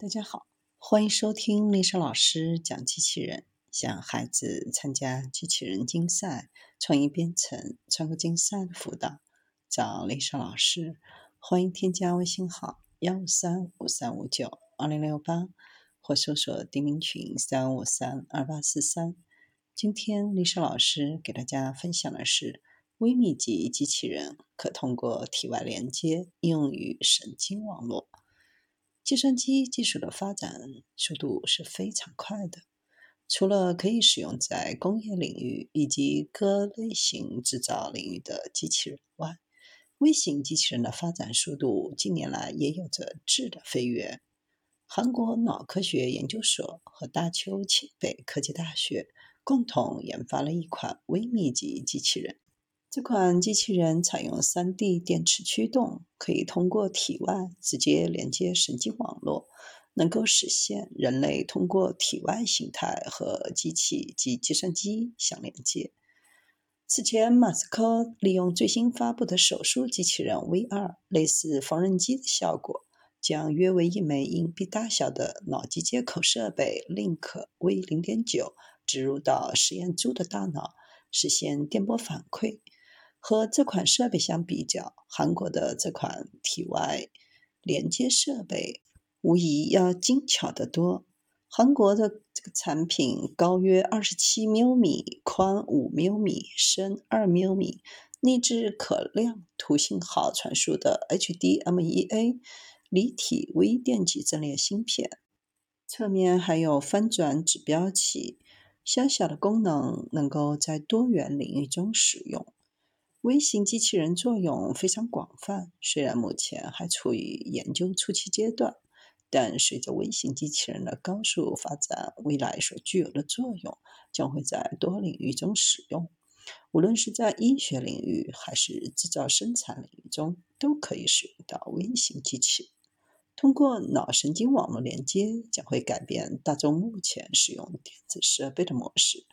大家好，欢迎收听丽莎老师讲机器人。想孩子参加机器人竞赛、创意编程、创客竞赛的辅导，找丽莎老师。欢迎添加微信号幺五三五三五九二零六八，或搜索钉钉群三五三二八四三。今天丽莎老师给大家分享的是，微密集机器人可通过体外连接应用于神经网络。计算机技术的发展速度是非常快的。除了可以使用在工业领域以及各类型制造领域的机器人外，微型机器人的发展速度近年来也有着质的飞跃。韩国脑科学研究所和大邱庆北科技大学共同研发了一款微密集机器人。这款机器人采用 3D 电池驱动，可以通过体外直接连接神经网络，能够实现人类通过体外形态和机器及计算机相连接。此前，马斯克利用最新发布的手术机器人 V2，类似缝纫机的效果，将约为一枚硬币大小的脑机接口设备 Link V0.9 植入到实验猪的大脑，实现电波反馈。和这款设备相比较，韩国的这款体外连接设备无疑要精巧得多。韩国的这个产品高约二十七毫米，宽五毫米，深二毫米，内置可量图信号传输的 HDMI 立体微电极阵列芯片，侧面还有翻转指标器，小小的功能能够在多元领域中使用。微型机器人作用非常广泛，虽然目前还处于研究初期阶段，但随着微型机器人的高速发展，未来所具有的作用将会在多领域中使用。无论是在医学领域还是制造生产领域中，都可以使用到微型机器。通过脑神经网络连接，将会改变大众目前使用电子设备的模式。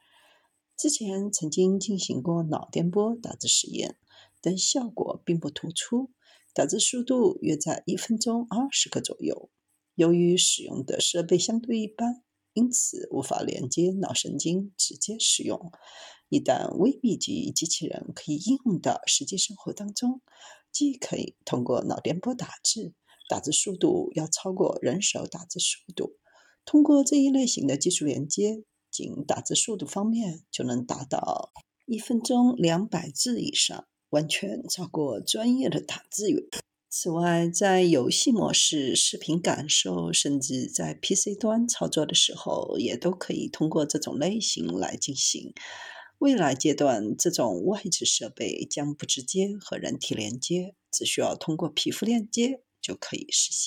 之前曾经进行过脑电波打字实验，但效果并不突出，打字速度约在一分钟二十个左右。由于使用的设备相对一般，因此无法连接脑神经直接使用。一旦微密集机器人可以应用到实际生活当中，既可以通过脑电波打字，打字速度要超过人手打字速度。通过这一类型的技术连接。仅打字速度方面，就能达到一分钟两百字以上，完全超过专业的打字员。此外，在游戏模式、视频感受，甚至在 PC 端操作的时候，也都可以通过这种类型来进行。未来阶段，这种外置设备将不直接和人体连接，只需要通过皮肤链接就可以实现。